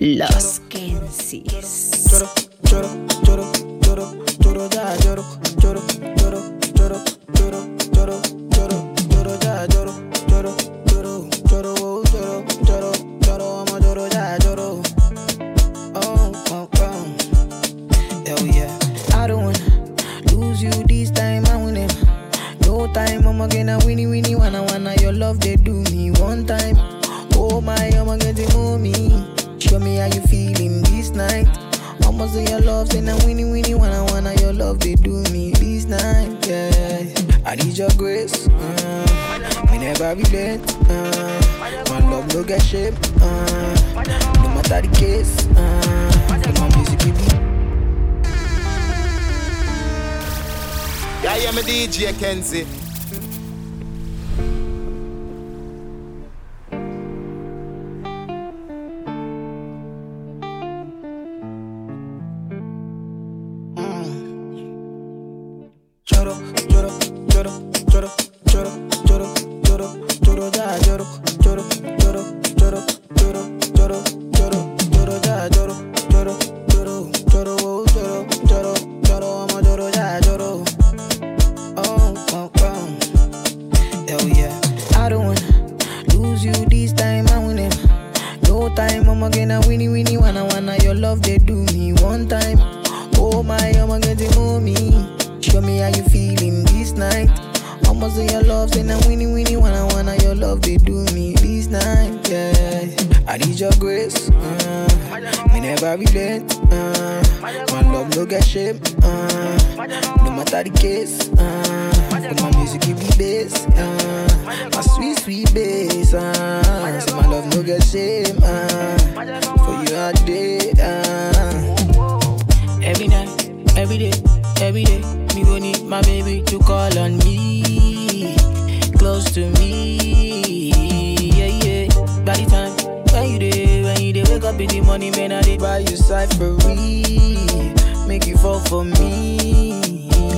Los Kensis. I'ma get it mommy. Show me how you feeling this night. I'ma say your love, say na winnie winnie wanna wanna your love they do me this night. Yeah, I need your grace. Uh, me never relent. Uh, my love no get shame. Uh, no matter the case. Uh, my music give me bass. Uh, my sweet sweet bass. Uh, say my love no get shame. Uh, for you all day. Uh. Every night, every day, every day, me go need my baby to call on me, close to me, yeah yeah. By the time when you day, when you day, wake up in the morning, man, I did buy you cyphery, make you fall for me.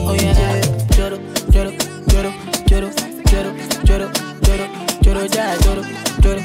Oh yeah, yeah. Joro, joro, joro, joro, joro, joro, joro, joro, joro, joro, joro, joro,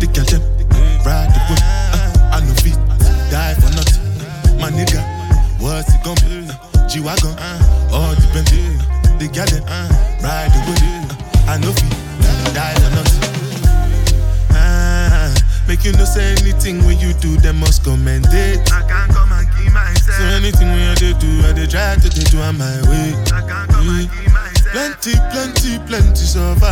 The girl them ride the whip. Uh, I know feet die for nothing. My nigga, what's it gonna be? Uh, G wagon, uh, all depends Bentley. Uh, the girl them ride the whip. Uh, I know feet die for nothing. Uh, make you no say anything when you do, them must commend it. I can't come and keep myself. So anything when I do, I they try to they do on my way. I can't come mm. and keep myself. Plenty, plenty, plenty of.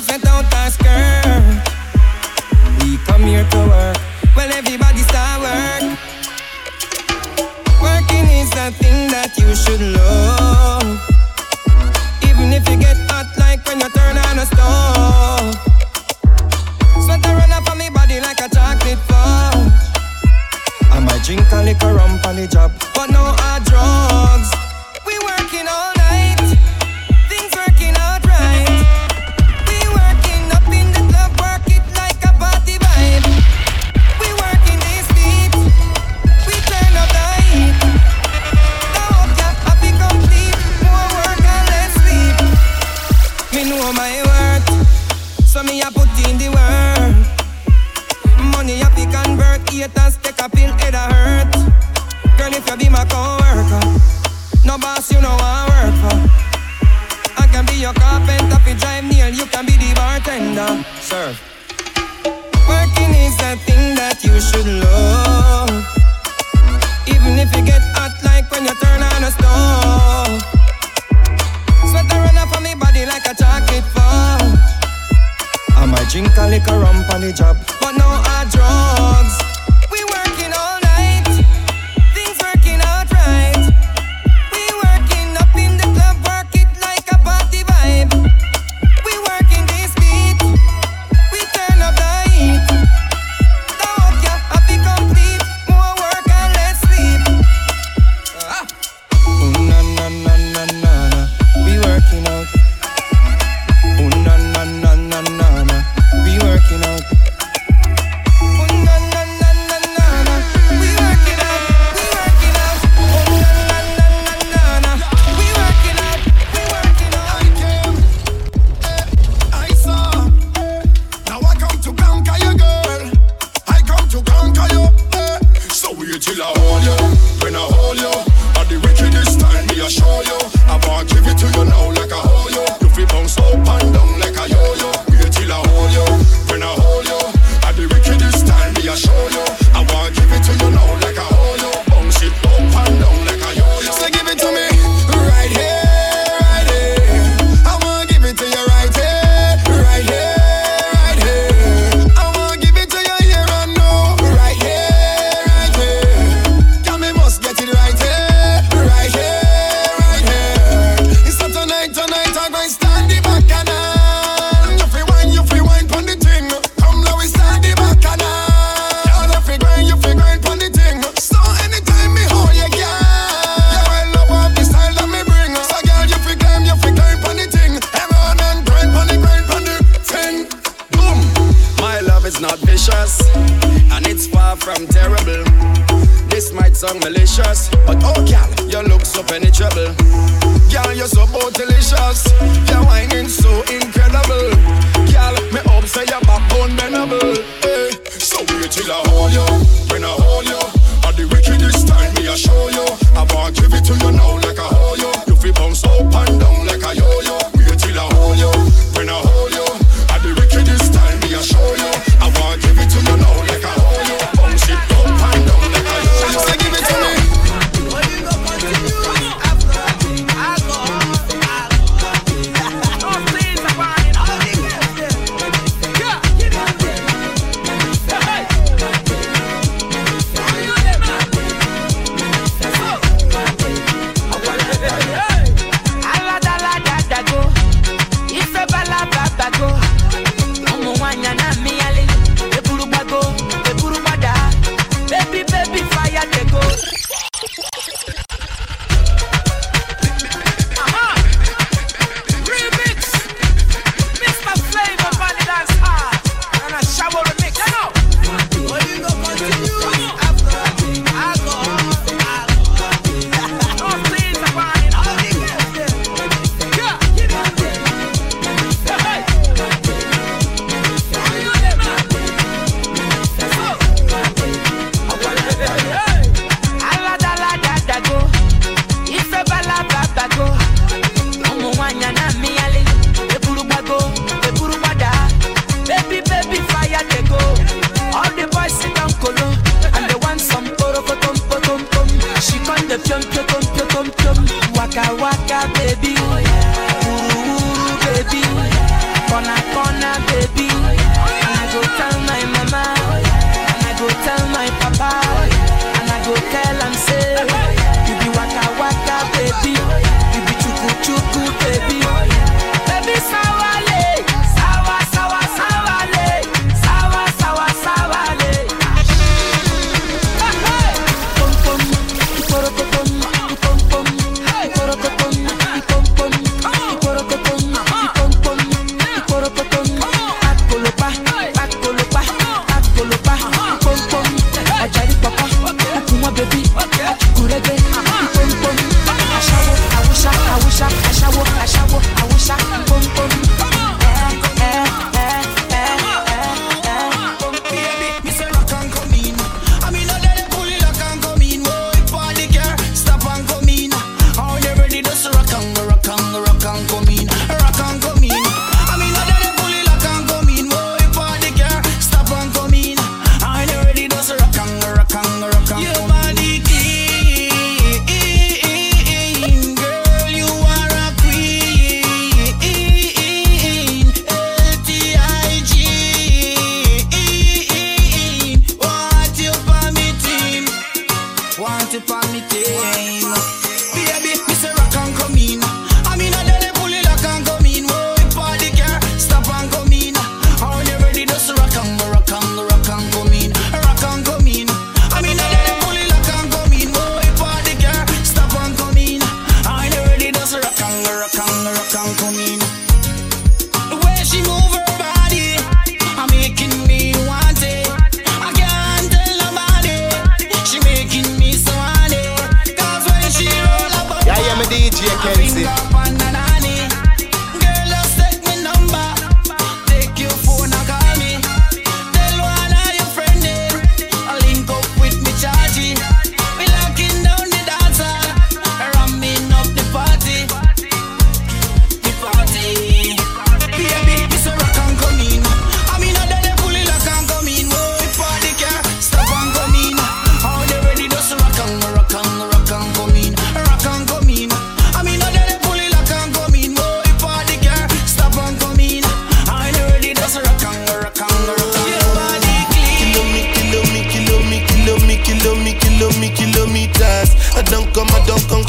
I said, don't ask her. We come here to work. Well, everybody start work. Working is the thing that you should love. Even if you get hot like when you turn on a stove. Sweat run up on me body like a chocolate fudge. I might drink a little rum on the job, but no I draw.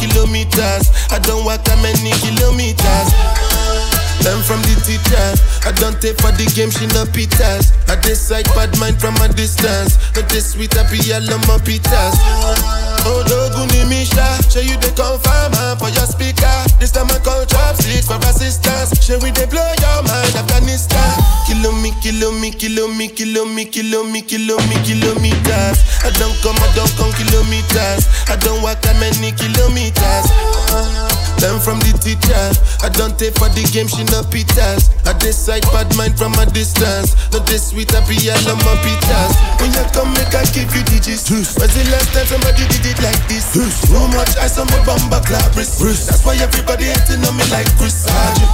Kilometers. I don't walk that many kilometers. Learn from the teacher. I don't take for the game, she no pitas. I decide bad mind from a distance. But this sweet, I be all on my pitas. Oh, Doguni Misha, show you the confirm for your speaker. This time I call chopsticks for assistance. Show we they blow your mind, Afghanistan. Kilo me, kilo me, kilo me, kilo me, kilo me, kilo me, kilometers. I don't come, I don't come kilometers. I don't walk that many kilometers. Uh-huh. Learn from the teacher. I don't take for the game, she no pitas. I decide bad mind from a distance. Not this sweet, I be all on my pitas. When you come, make I give you digits. Was the last time somebody did it like this? Too much ice on my bumper clap. That's why everybody hating on me like Chris.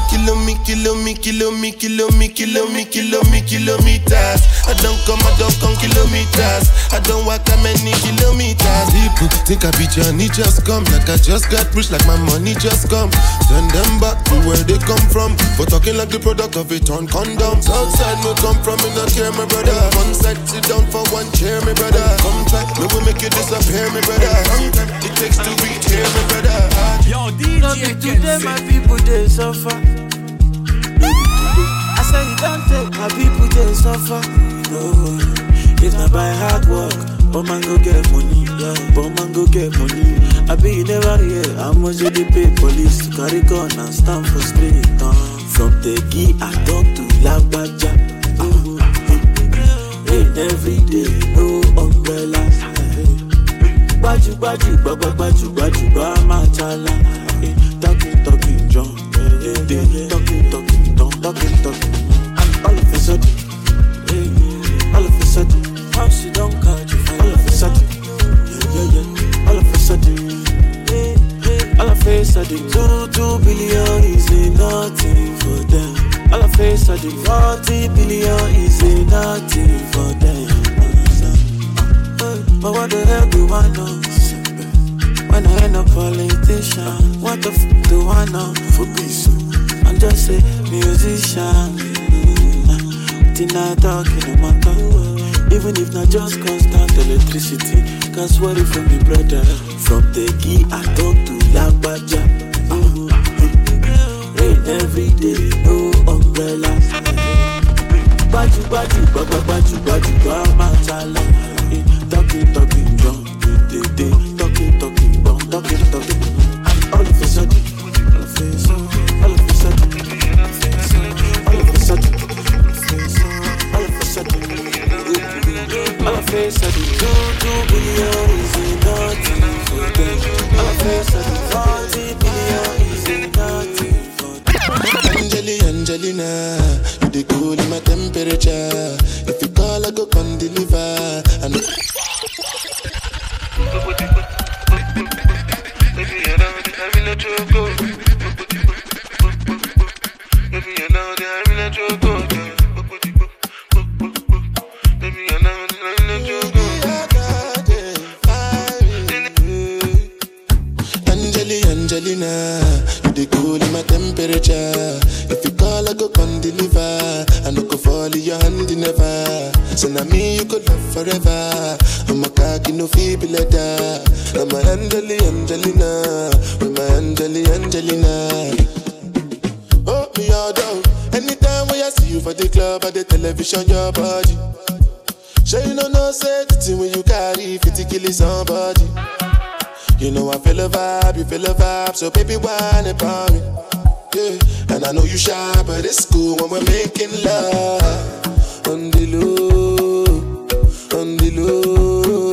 Kilo me, kilo me, kilo me, kilo me, kilo me, kilo me, kilometers. I don't come, I don't come kilometers. I don't walk that many kilometers. People think I be Johnny, just come. Like I just got rich, like my money just come. Send them back to where they come from. For talking like the product of a torn condom. Outside me come from, me not care, my brother. One side, sit down for one chair, my brother. Come try, me will make you disappear, my brother. Long time it takes to reach here, my brother. Yo, DJ no be today, my people they suffer. I say you don't take my people they suffer. No, it's not by hard work. But man go get money, yeah. But man go get money. I be you never hear how much they pay police carry gun and stand for street. Uh. From Tegi I talk to Lagbaja. Uh. Every day, no umbrella. Baju baju baba baju baju ba machala. Talking talking John, talking talking John, talking talking. And all of a sudden, how she don't catch you. All of a sudden, yeah yeah yeah. All of a sudden, all of a sudden, two two billion is nothing for them. All of a sudden, forty billion is nothing for them. But what the hell do I know? When I end a politician, what the f do I know? For peace, I'm just a musician. Think I talk in a matter. Even if not just constant electricity, cause what if from the brother? From the key I talk to Lagbaja. Uh-huh. Rain every day, no umbrella. Baju baju baba baju baju ba machala. Talking talking all of sudden, two two billion is nothing for them. See you for the club or the television, your body. Sure you know no safety when you carry 50 kill somebody. You know I feel a vibe, you feel a vibe, so baby whine about me. Yeah, and I know you shy, but it's cool when we're making love. On the low, on the low,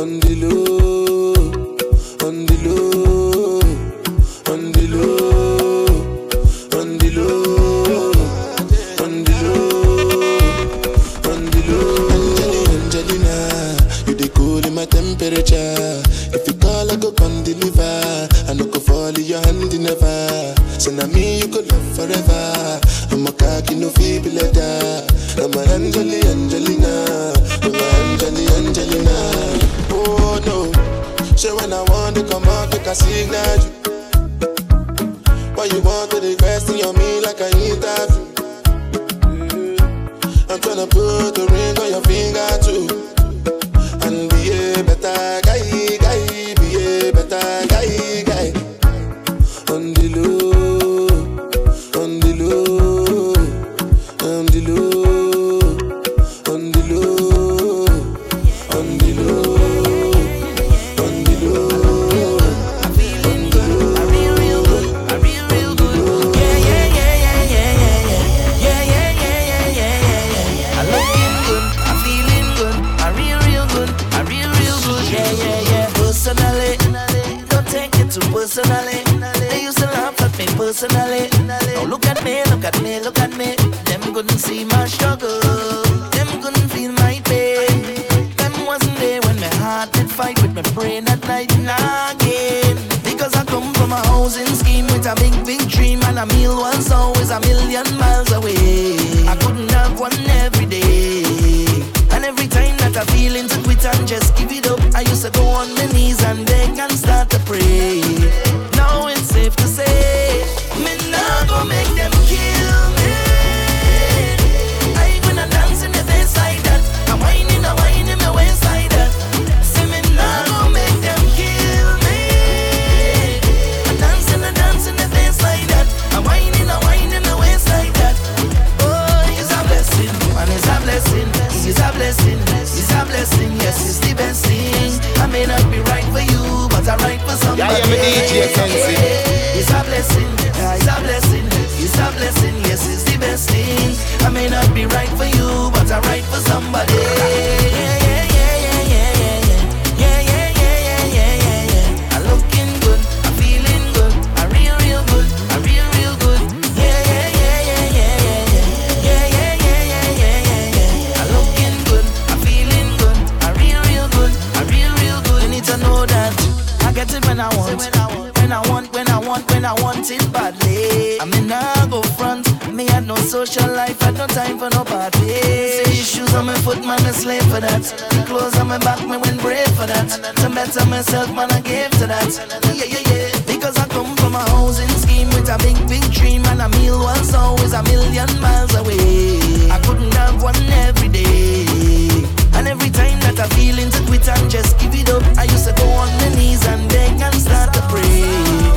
on the low, never. So now me you could love forever. I'm a cocky no feeble letter. I'm a Angeli Angelina. I'm a Angeli Angelina. Oh no. Say when I want to come out, make a signal. Why you want to invest in your me like I interview? Mm-hmm. I'm tryna put the ring on your finger too. personally. Now look at me, look at me, look at me. Them couldn't see my struggle. Them couldn't feel my pain. Them wasn't there when my heart did fight with my brain at night and again. Because I come from a housing scheme with a big, big dream and a meal was always a million miles away. I couldn't have one every day. And every time that I feel into quit and just give it up, I used to go on my knees and beg and start to pray. Yeah, yeah, me DJ Kenzie. It's a blessing. It's a blessing. It's a blessing. Yes, it's the best thing. I may not be right for you, but I'm right for somebody. it badly. I mean, I go front. Me had no social life, had no time for no party. See, shoes on my foot, man, I slave for that. The clothes on my back, me went brave for that. To better myself, man, I gave to that. Yeah, yeah, yeah. Because I come from a housing scheme with a big, big dream, and a meal was always a million miles away. I couldn't have one every day. And every time that I feel into quit and just give it up, I used to go on my knees and beg and start to pray.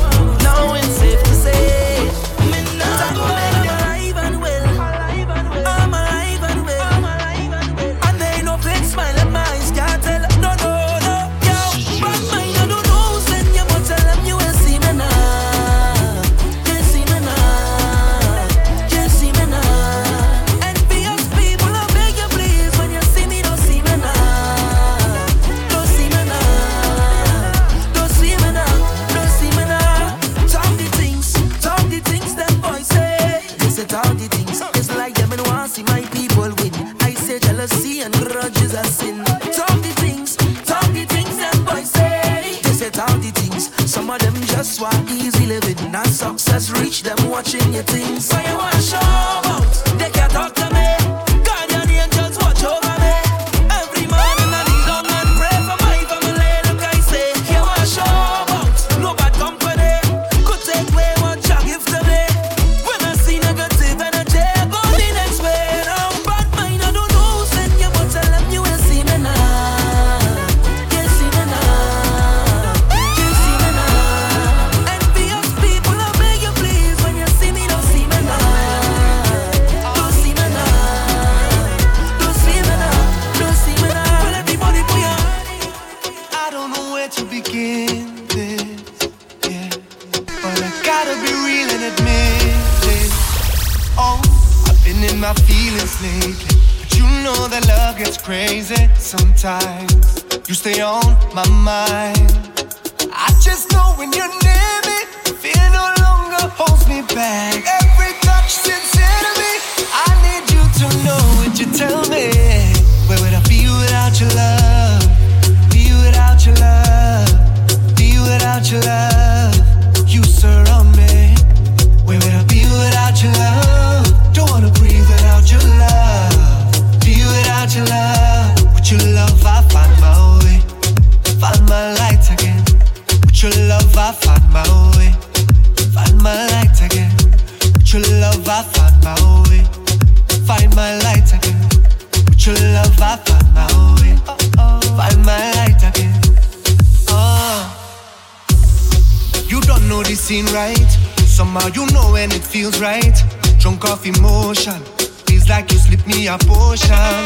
seen right. Somehow you know when it feels right. Drunk off emotion, feels like you slipped me a potion.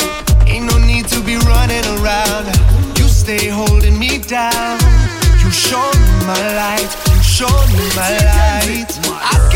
Ain't no need to be running around. You stay holding me down. You show me my light. You show me my light.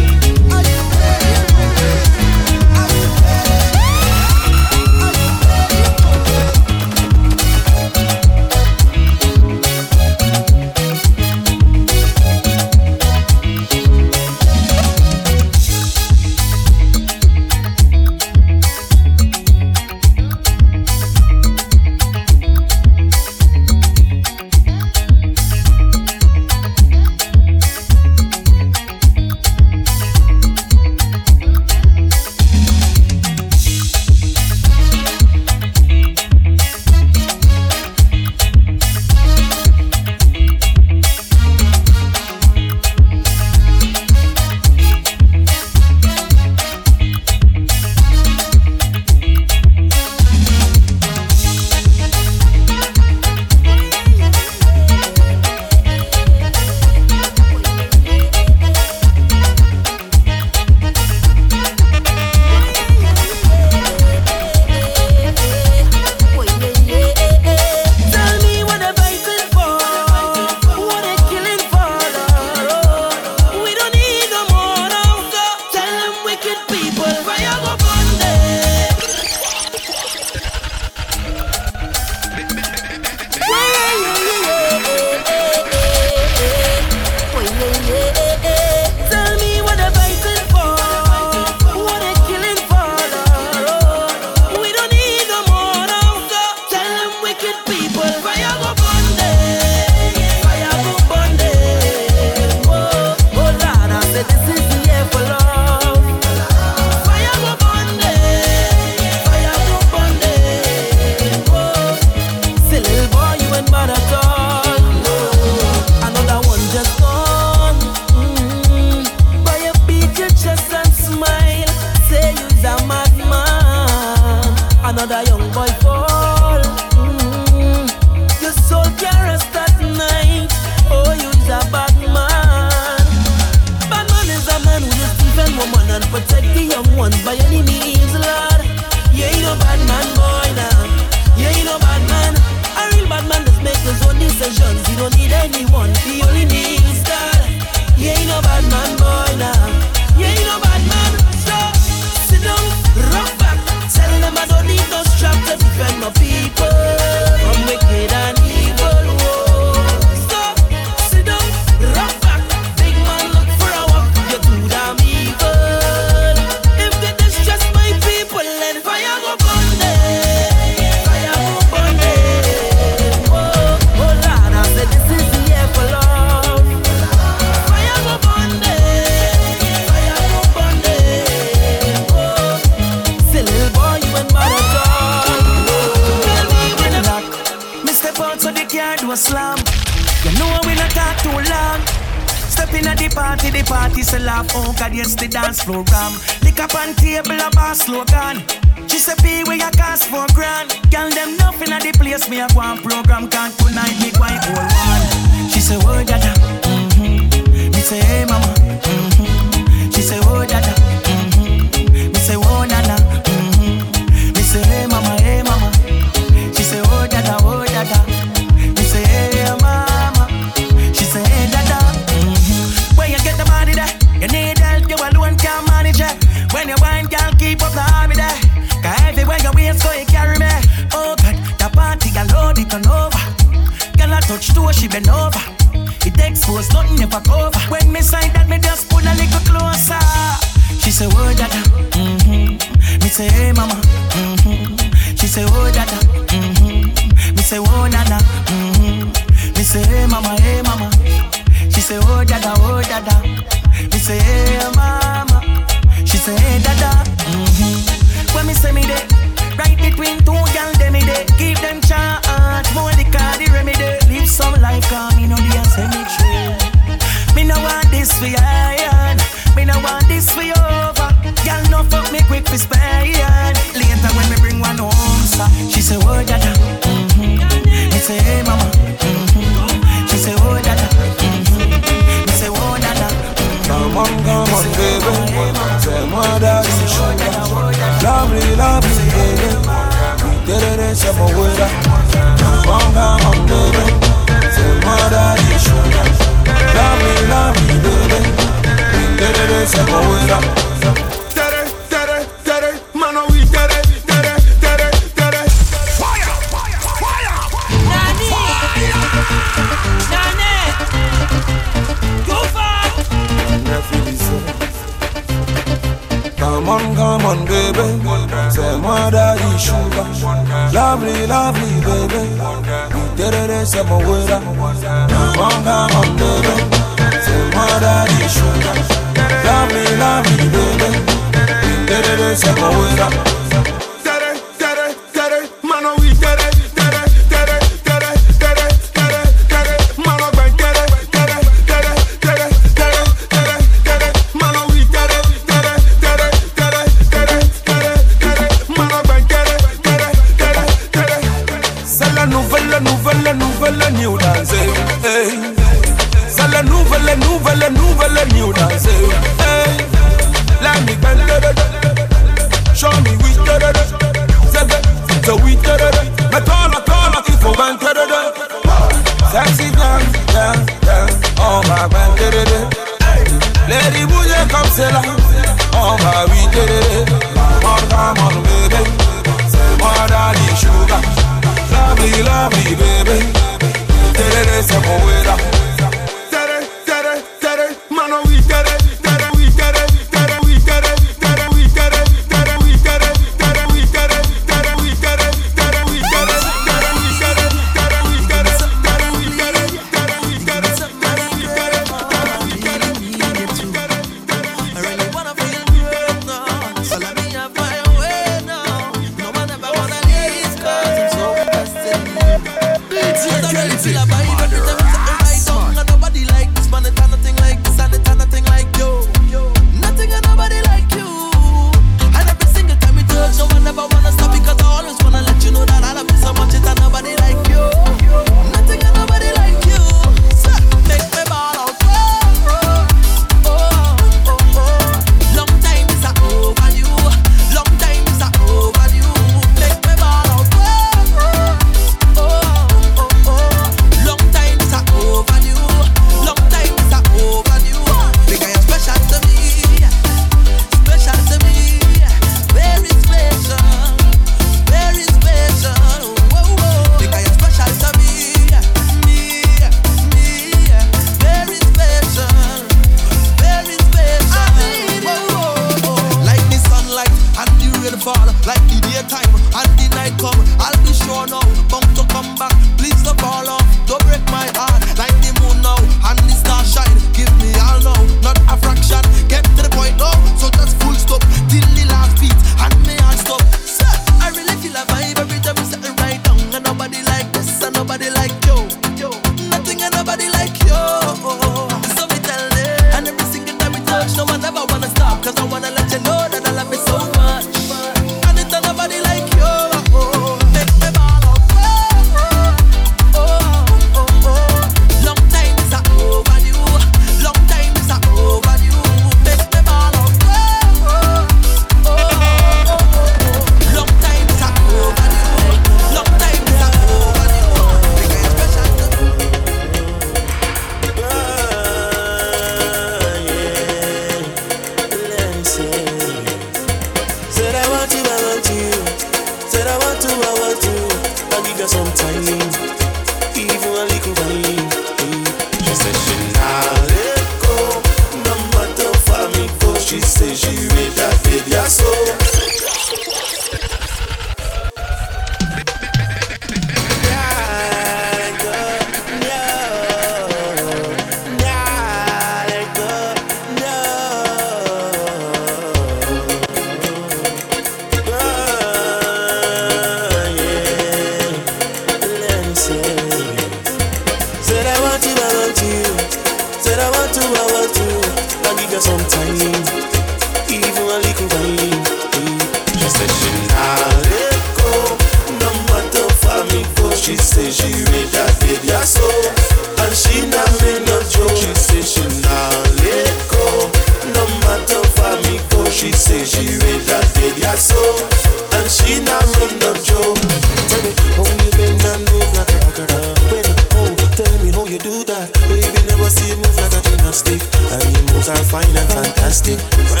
fine and fantastic.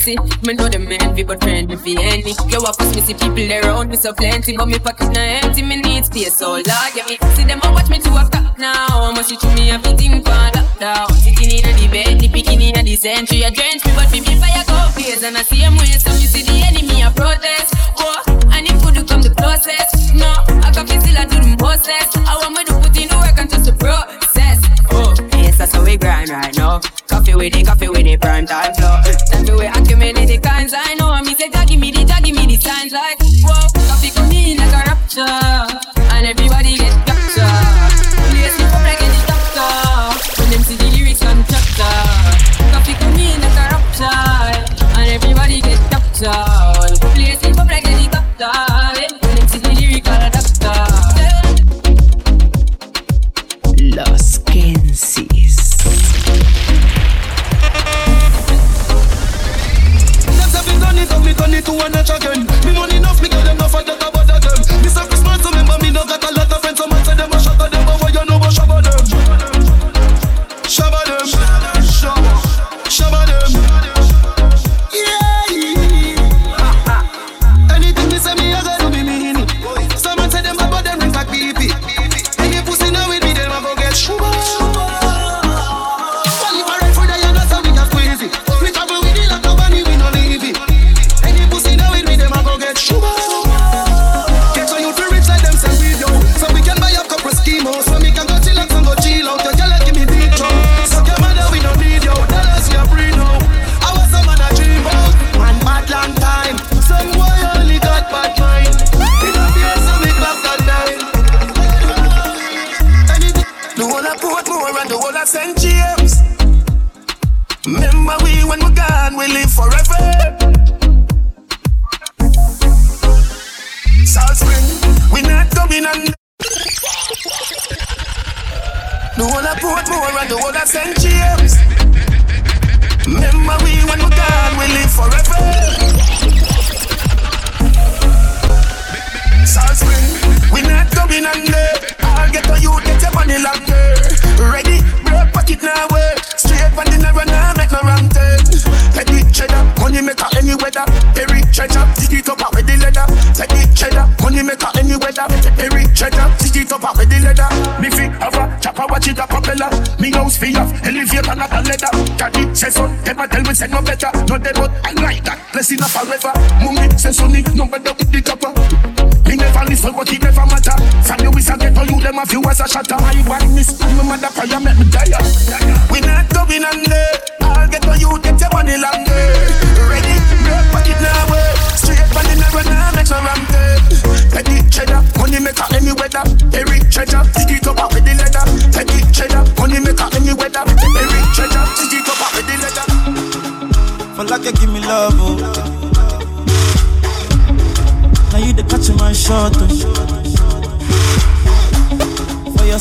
plenty. Me know them envy, but friendly for any. Yo, I push me see people around me so plenty, but me pocket na empty. Me need space, so Lord, yeah me. See them a watch me to a cop now. How much it to me have to think for lockdown. Sitting in a the bed, the bikini in a the century. I drench me, but me be fire go blaze, and I see him waste. So you see the enemy, I protest. Oh, and if could come the closest, no, I can feel still I do the process. I want me to put in the work and just the process. Oh, yes, that's how we grind right now. Coffee with it, coffee with it, prime time flow. Time to wait times I know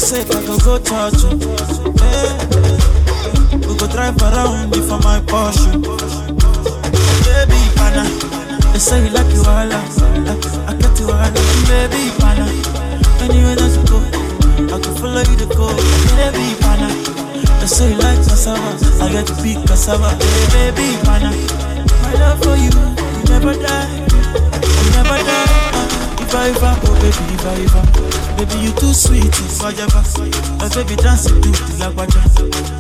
Your I go go touch you. Hey, we go drive around for my Porsche. Baby, pana, they say you like you all, I, I get you all, baby, pana. Anywhere that you go, I can follow you to go. Baby, pana, they say you like cassava, I get to be cassava. Hey, baby, pana, my love for you, you never die, you never die. If I ever, oh baby, if I ever Baby, you too sweet, if I ever My baby dance it mm, to the lagwaja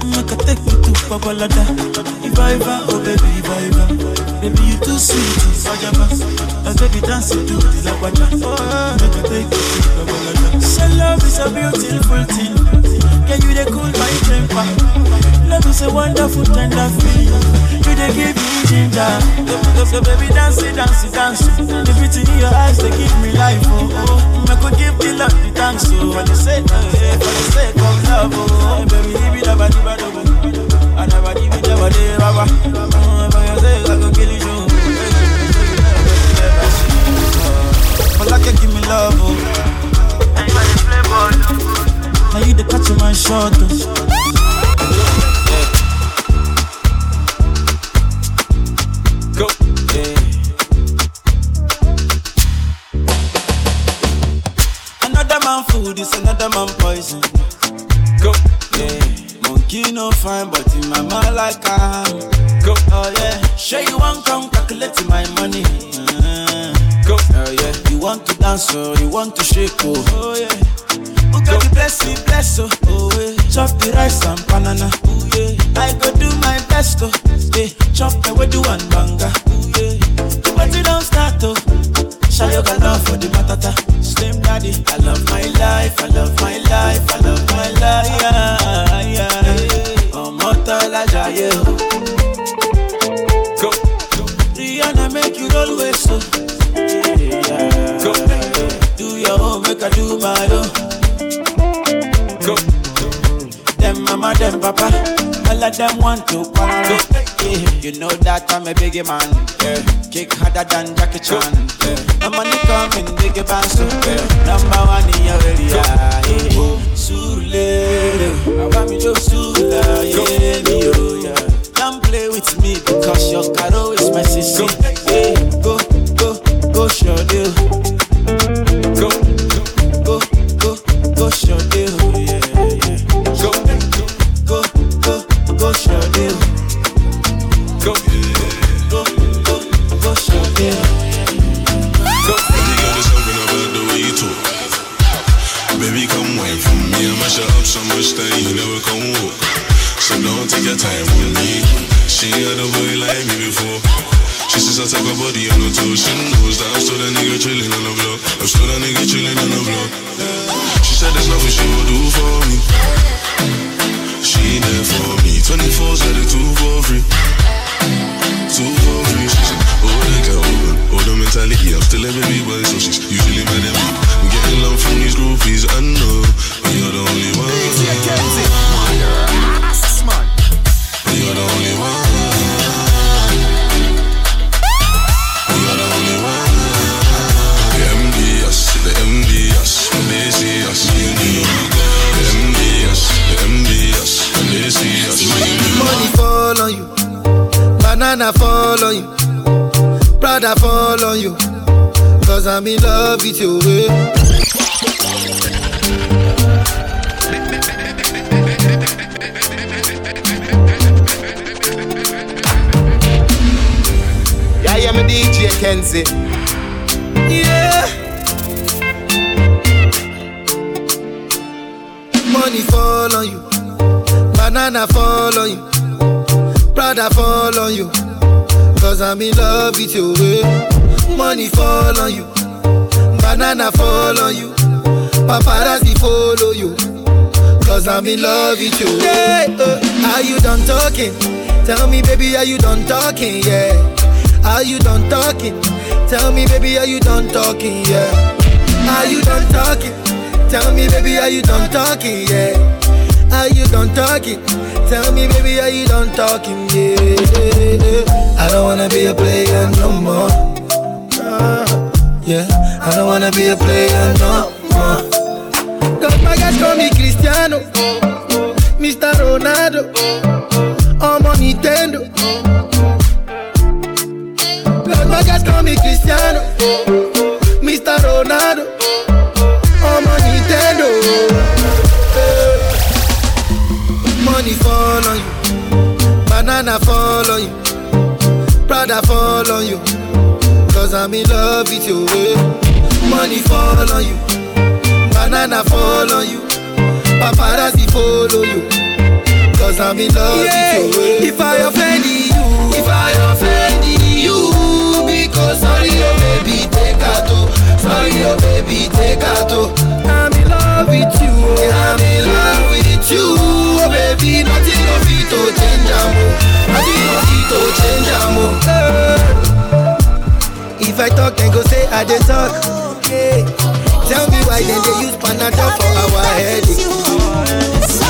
Make a take me to Babalada If I ever, oh baby, if I ever Baby, you too sweet, if I ever My baby dance it to the lagwaja Make a take you to Babalada So love is a beautiful thing Can you they cool my temper Love is a wonderful, tender feeling You they give me ginger. So, so baby, dance dance dance The beauty in your eyes, they give me life, oh, oh. I could give the love the thanks, oh. For the sake, oh, yeah, for the sake of love, oh, oh. Baby, leave it, never, never, never I never give never oh, For your sake, I could kill you, oh. But like you give me love, oh Now you the catch my shot, oh Go. Yeah. Another man food is another man poison. Go. Yeah. Monkey no fine, but in my mind like I'm. Go. Oh yeah. Sure you want come calculate my money. Uh, Go. Oh yeah. You want to dance or you want to shake oh. Oh yeah. Who got the blessing, bless oh. Oh yeah. Chop the rice and banana. Oh yeah. I go do my best oh. Yeah. Chop the wedu and banga. Oh yeah. But you don't start oh. Show your love for the matata. Slim daddy, I love my life, I love my life, I love my life. Yeah, yeah. Ọmọ tọ́lá jayé o. Go. Rihanna make you roll with so. Yeah, Go. Do your own, make I do my own. Mama, them papa, all of them want to quarrel. Yeah, you know that I'm a biggie man. Yeah. Kick harder than Jackie Chan. Yeah. My money coming, biggie band so yeah. Number one in your area. Yeah. Surulere, I want me to Sula, yeah, oh, yeah. Don't play with me because your caro is my sister. Yeah, go, go, go, show deal. Take your time with me. She ain't had a boy like me before. She says I take her body on her toes. She knows that I'm still that nigga chilling on the block. I'm still that nigga chilling on the block. She said there's nothing she will do for me. She there for me. 24 said it two for free. Two for free. She said, oh, they can open. Oh, the mentality. I'm still a baby Prada on you. Cause I'm in love with you. eh. Yeah, yeah, me DJ Kenzie. Yeah. Money fall on you. Banana fall on you. Prada fall on you. Cause I'm in love with you. eh. Money fall on you. Banana fall on you. Paparazzi follow you. Cause I'm in love with you. Yeah, uh, are you done talking? Tell me, baby, are you done talking? Yeah. Are you done talking? Tell me, baby, are you done talking? Yeah. Are you done talking? Tell me, baby, are you done talking? Yeah. Are you done talking? Tell me, baby, are you done talking? Yeah. I don't wanna be a player no more. Yeah. I don't wanna be a player no more. My guys call me Cristiano, Mr. Ronaldo, ọmọ Nintendo. My guys call me Cristiano, Mr. Ronaldo, ọmọ Nintendo. Eh. Money fall on you, banana fall on you, Prada fall on you. Cause I'm in love with you. eh. Money fall on you. banana fall on you. Paparazzi follow you. Cause I'm in love Yeah, with you. if I offend you, If I offend you, because sorry, oh baby, take out. oh. Sorry, oh baby, take out. oh. I'm in love with you. oh. I'm in love with you, oh baby. Nothing of it to change, amo. Nothing of it to change, amo. If I talk, then go say I dey talk. Yeah. Tell me why then they use Panadol for our headache.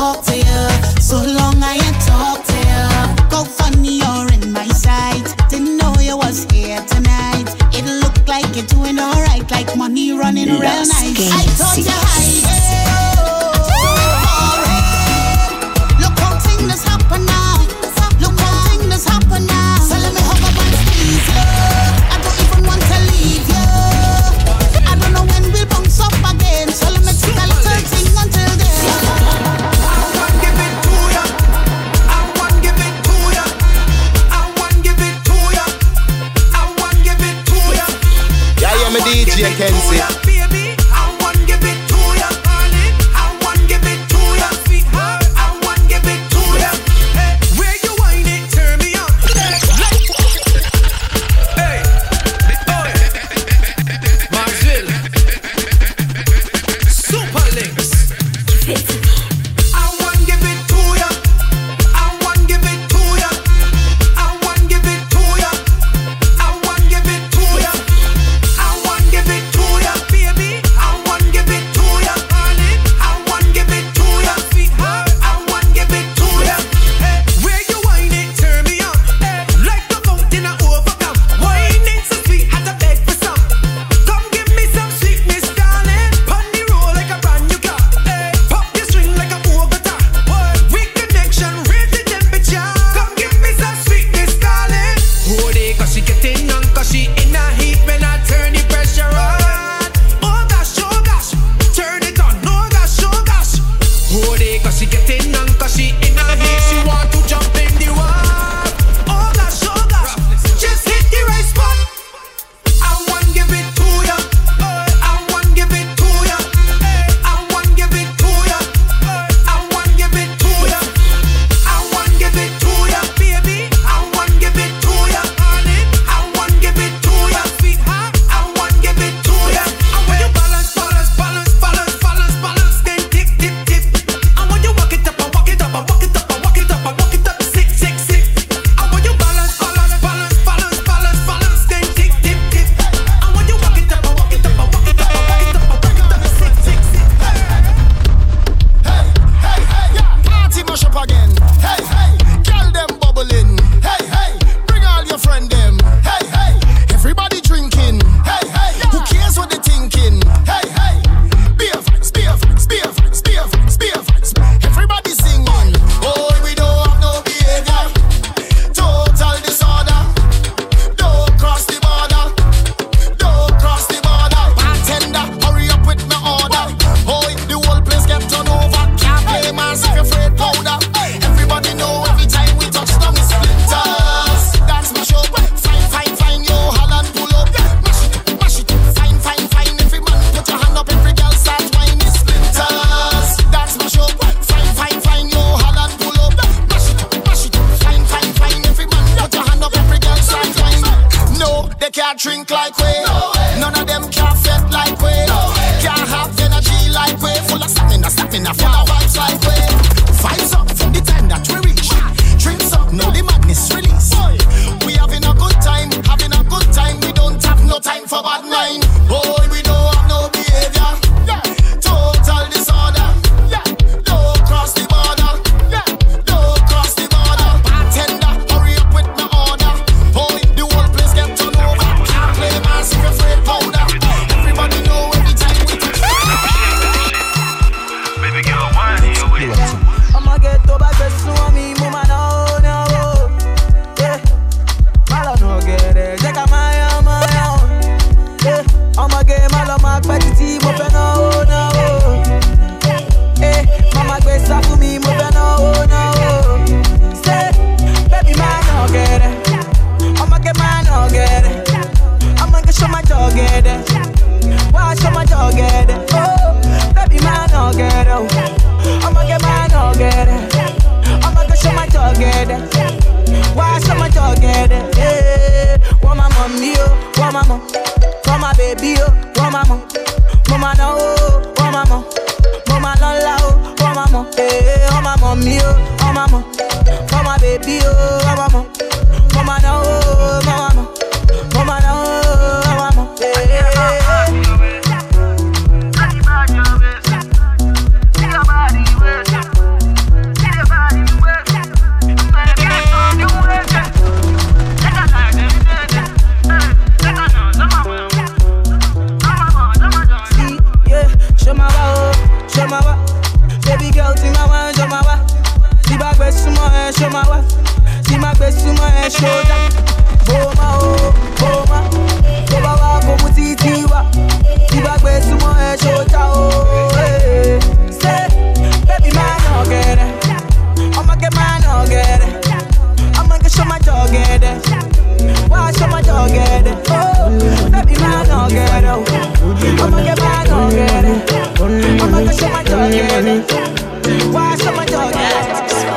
Talk to you? So long I ain't to you. Go funny, you're in my sight. Didn't know you was here tonight. It looked like you're doing alright, like money running real nice. I thought you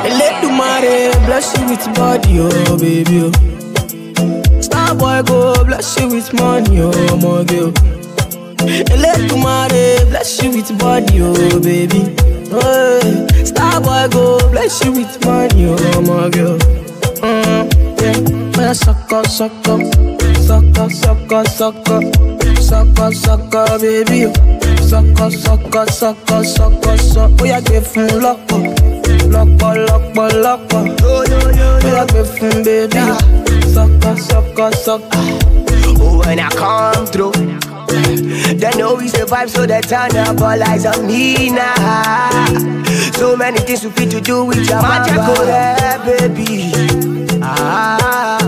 money bless you with body, oh baby. Oh. Star boy go bless you with money, oh my girl. The money bless you with body, oh baby. Oh, star boy go bless you with money, oh my girl. Mm, yeah, man, sucker, sucker, sucker, sucker, sucker, sucker, sucker, baby. Sucker, sucker, sucker, sucker, sucker. Oh, yeah, give him lọ́pọ̀, lọ́pọ̀, lọ́pọ̀, yeah, give him baby. Sucker, sucker, sucker. Oh, when I come through, they know we survive, so they turn up all eyes on me now. So many things we fit to do with your magical hair, baby. Ah,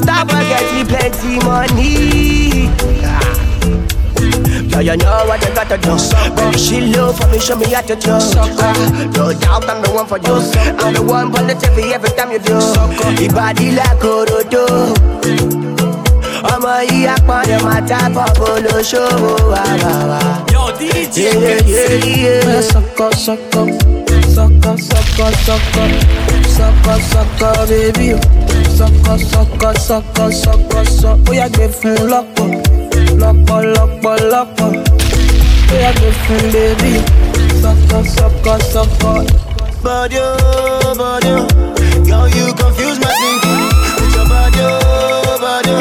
stop getting plenty money. Ah. Yeah, you know what you gotta do. Baby, she love for me, show me how to do. No doubt I'm the one for you. I'm the one on the TV every time you do. Your body like Orodo. ọmọ yìí apọ̀nẹ̀ máa tábọ̀ bolóṣòwò àbàwà. Yo, DJ Yeah, sucker, sucker, sucker, sucker, sucker, sucker, sucker, baby. Sucker, sucker, sucker, sucker, sucker. Ó yá gbé fún lọ́pọ̀, lọ́pọ̀, lọ́pọ̀. Ó yá gbé fún baby. Sucker, sucker, sucker. Body, oh, body. Girl, you confuse my thinking with your body, oh, body.